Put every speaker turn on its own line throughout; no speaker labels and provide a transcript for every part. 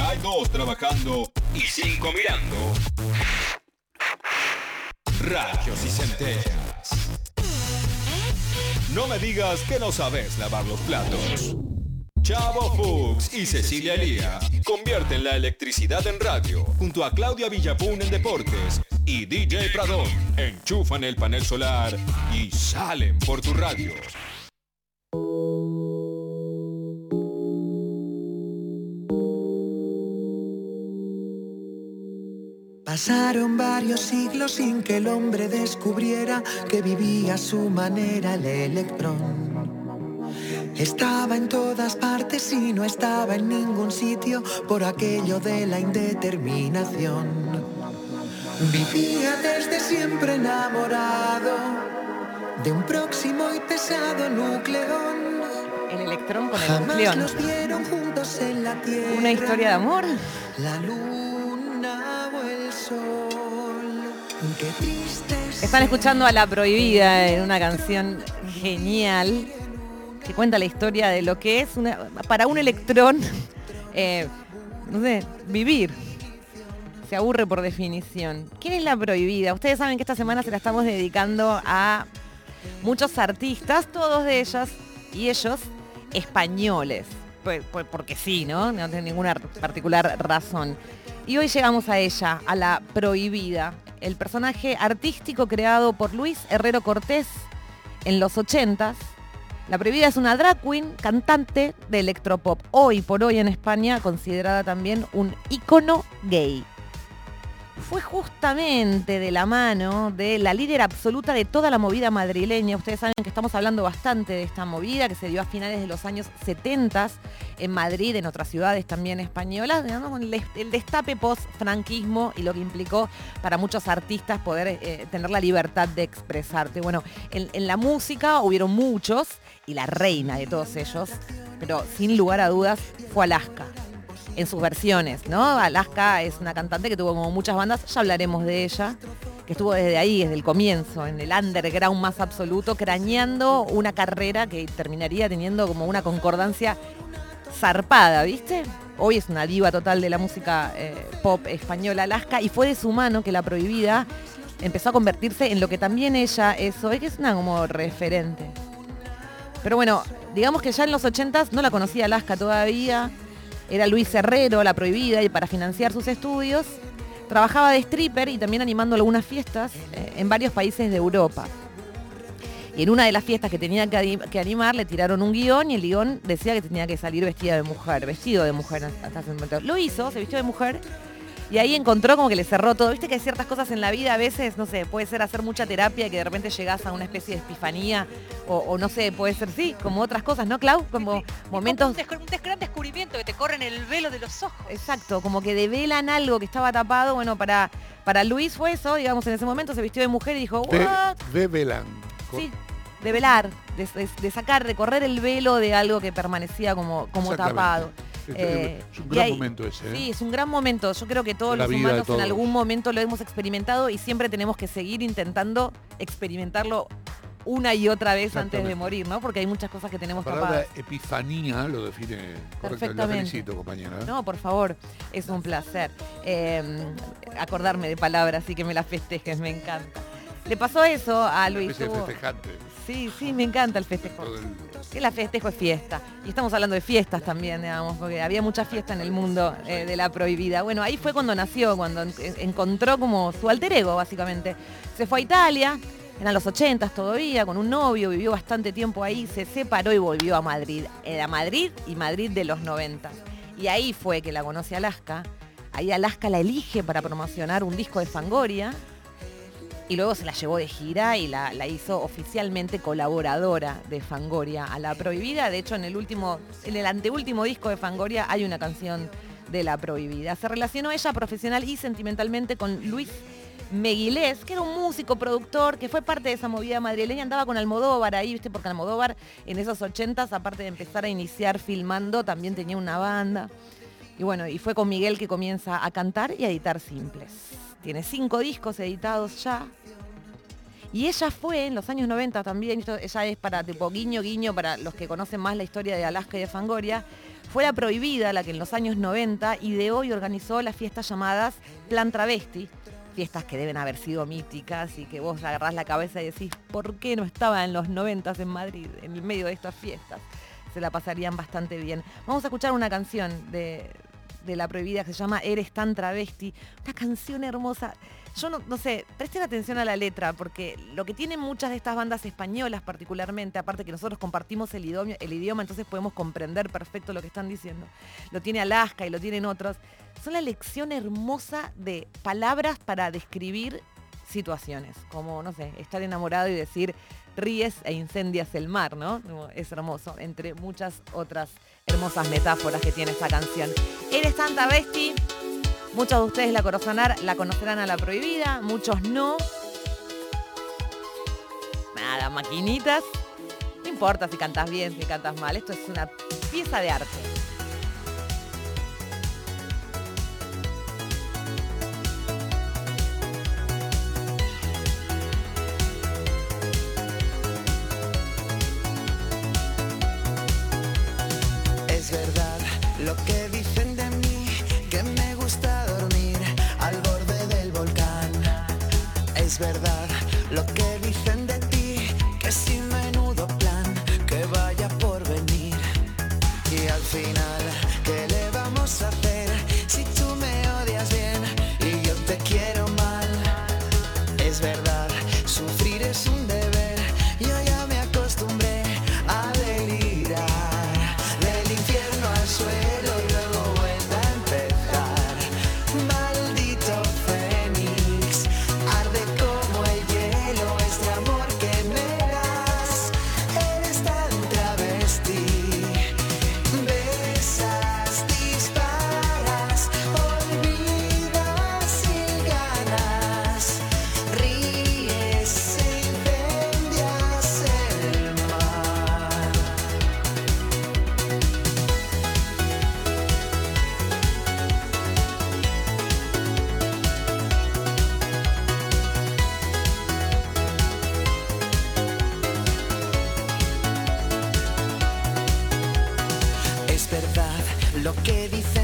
hay dos trabajando y cinco mirando. Rayos y centellas. No me digas que no sabes lavar los platos. Chavo Fuchs y Cecilia Elía convierten la electricidad en radio junto a Claudia Villapun en deportes y DJ Pradón enchufan el panel solar y salen por tu radio.
Pasaron varios siglos sin que el hombre descubriera que vivía a su manera el electrón. Estaba en todas partes y no estaba en ningún sitio por aquello de la indeterminación. Vivía desde siempre enamorado de un próximo y pesado nucleón.
El electrón con el
Jamás
nucleón.
los vieron juntos en la tierra.
Una historia de amor.
La luna
Están escuchando a La Prohibida en una canción genial que cuenta la historia de lo que es una, para un electrón, eh, vivir. Se aburre por definición. ¿Quién es La Prohibida? Ustedes saben que esta semana se la estamos dedicando a muchos artistas, todos de ellos y ellos españoles. Porque sí, ¿no? No tiene ninguna particular razón. Y hoy llegamos a ella, a la prohibida, el personaje artístico creado por Luis Herrero Cortés en los 80s. La prohibida es una drag queen, cantante de electropop. Hoy por hoy en España considerada también un ícono gay fue justamente de la mano de la líder absoluta de toda la movida madrileña. Ustedes saben que estamos hablando bastante de esta movida que se dio a finales de los años 70 en Madrid, en otras ciudades también españolas, el destape post-franquismo y lo que implicó para muchos artistas poder eh, tener la libertad de expresarte. Bueno, en, en la música hubieron muchos y la reina de todos ellos, pero sin lugar a dudas fue Alaska en sus versiones, ¿no? Alaska es una cantante que tuvo como muchas bandas, ya hablaremos de ella, que estuvo desde ahí, desde el comienzo, en el underground más absoluto, crañando una carrera que terminaría teniendo como una concordancia zarpada, ¿viste? Hoy es una diva total de la música eh, pop española Alaska y fue de su mano que la prohibida empezó a convertirse en lo que también ella es hoy, que es una como referente. Pero bueno, digamos que ya en los 80s no la conocía Alaska todavía, era Luis Herrero, la prohibida, y para financiar sus estudios trabajaba de stripper y también animando algunas fiestas eh, en varios países de Europa. Y en una de las fiestas que tenía que, ani- que animar le tiraron un guion y el guion decía que tenía que salir vestida de mujer, vestido de mujer hasta ese momento. Lo hizo, se vistió de mujer y ahí encontró como que le cerró todo. Viste que hay ciertas cosas en la vida a veces, no sé, puede ser hacer mucha terapia y que de repente llegás a una especie de epifanía o, o no sé, puede ser sí, como otras cosas, ¿no, Clau? Como momentos
Un, descu- un des- gran descubrimiento que te corren el velo de los ojos.
Exacto, como que develan algo que estaba tapado. Bueno, para, para Luis fue eso, digamos, en ese momento se vistió de mujer y dijo, ¿what?
de Belán.
Sí, develar, de, de- de sacar, de correr el velo de algo que permanecía como, como tapado.
Es,
Eh,
es un gran momento ese. ¿eh?
Sí, es un gran momento. Yo creo que todos
la
los humanos en algún momento lo hemos experimentado y siempre tenemos que seguir intentando experimentarlo una y otra vez antes de morir, ¿no? Porque hay muchas cosas que
La
tenemos
palabra
tapadas.
epifanía lo define correctamente. La
Perfectamente.
felicito, compañera. ¿eh?
No, por favor, es un placer eh, acordarme de palabras y que me las festejes, me encanta. Le pasó eso a
Una
Luis.
especie de
tuvo-
festejante.
Sí, sí, me encanta el festejo. Que la festejo es fiesta. Y estamos hablando de fiestas también, digamos, porque había mucha fiesta en el mundo eh, de la prohibida. Bueno, ahí fue cuando nació, cuando en- encontró como su alter ego, básicamente. Se fue a Italia, eran los 80 todavía, con un novio, vivió bastante tiempo ahí, se separó y volvió a Madrid. Era Madrid y Madrid de los 90. Y ahí fue que la conoce Alaska. Ahí Alaska la elige para promocionar un disco de Fangoria y luego se la llevó de gira y la, hizo oficialmente colaboradora de Fangoria a la prohibida. De hecho, en el último, en el anteúltimo disco de Fangoria hay una canción de la prohibida. Se relacionó ella profesional y sentimentalmente con Luis Meguilés, que era un músico, productor, que fue parte de esa movida madrileña, andaba con Almodóvar ahí, ¿viste? Porque Almodóvar en esos ochentas, aparte de empezar a iniciar filmando, también tenía una banda. Y bueno, y fue con Miguel que comienza a cantar y a editar simples. Tiene cinco discos editados ya. Y ella fue en los años 90 también, esto, ella es para tipo guiño guiño para los que conocen más la historia de Alaska y de Fangoria, Fue la prohibida la que en los años 90 ideó y organizó las fiestas llamadas Plan Travesti, fiestas que deben haber sido míticas y que vos agarrás la cabeza y decís, ¿por qué no estaba en los 90 en Madrid, en el medio de estas fiestas? Se la pasarían bastante bien. Vamos a escuchar una canción de, de La Prohibida que se llama Eres tan travesti, una canción hermosa. Yo no, sé, presten atención a la letra, porque lo que tienen muchas de estas bandas españolas particularmente, aparte que nosotros compartimos el idioma, el idioma, entonces podemos comprender perfecto lo que están diciendo, lo tiene Alaska y lo tienen otros, son la lección hermosa de palabras para describir situaciones, como, no sé, estar enamorado y decir ríes e incendias el mar, ¿no? Es hermoso, entre muchas otras hermosas metáforas que tiene esta canción. Eres tanta bestia Muchos de ustedes la conocerán, la conocerán a la prohibida, muchos no. Nada, maquinitas. No importa si cantas bien, si cantas mal, esto es una pieza de arte.
Es verdad lo que dicen de mí, que me gusta dormir al borde del volcán. Es verdad lo que dicen de ti, que sin menudo plan, que vaya por venir. Y al final, ¿qué le vamos a hacer lo que dicen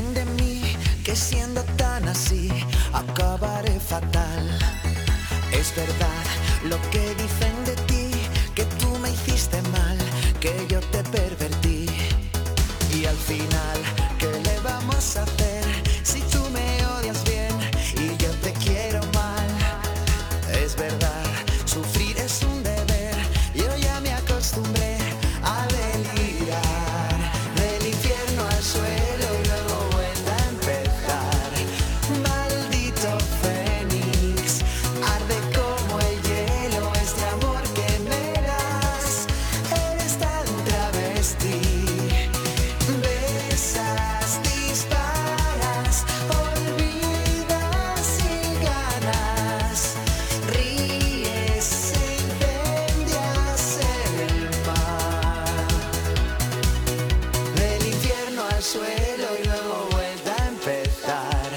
suelo y luego vuelta a empezar.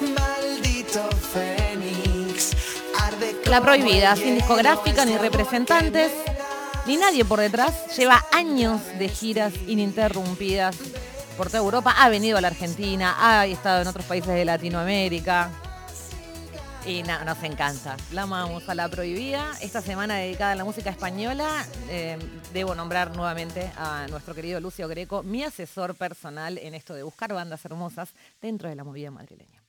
Maldito fénix, arde
La prohibida, sin discográfica ni representantes, ni nadie por detrás. Lleva años de giras ininterrumpidas por toda Europa. Ha venido a la Argentina, ha estado en otros países de Latinoamérica. Y no, nos encanta. La amamos a la prohibida. Esta semana dedicada a la música española, eh, debo nombrar nuevamente a nuestro querido Lucio Greco, mi asesor personal en esto de buscar bandas hermosas dentro de la movida madrileña.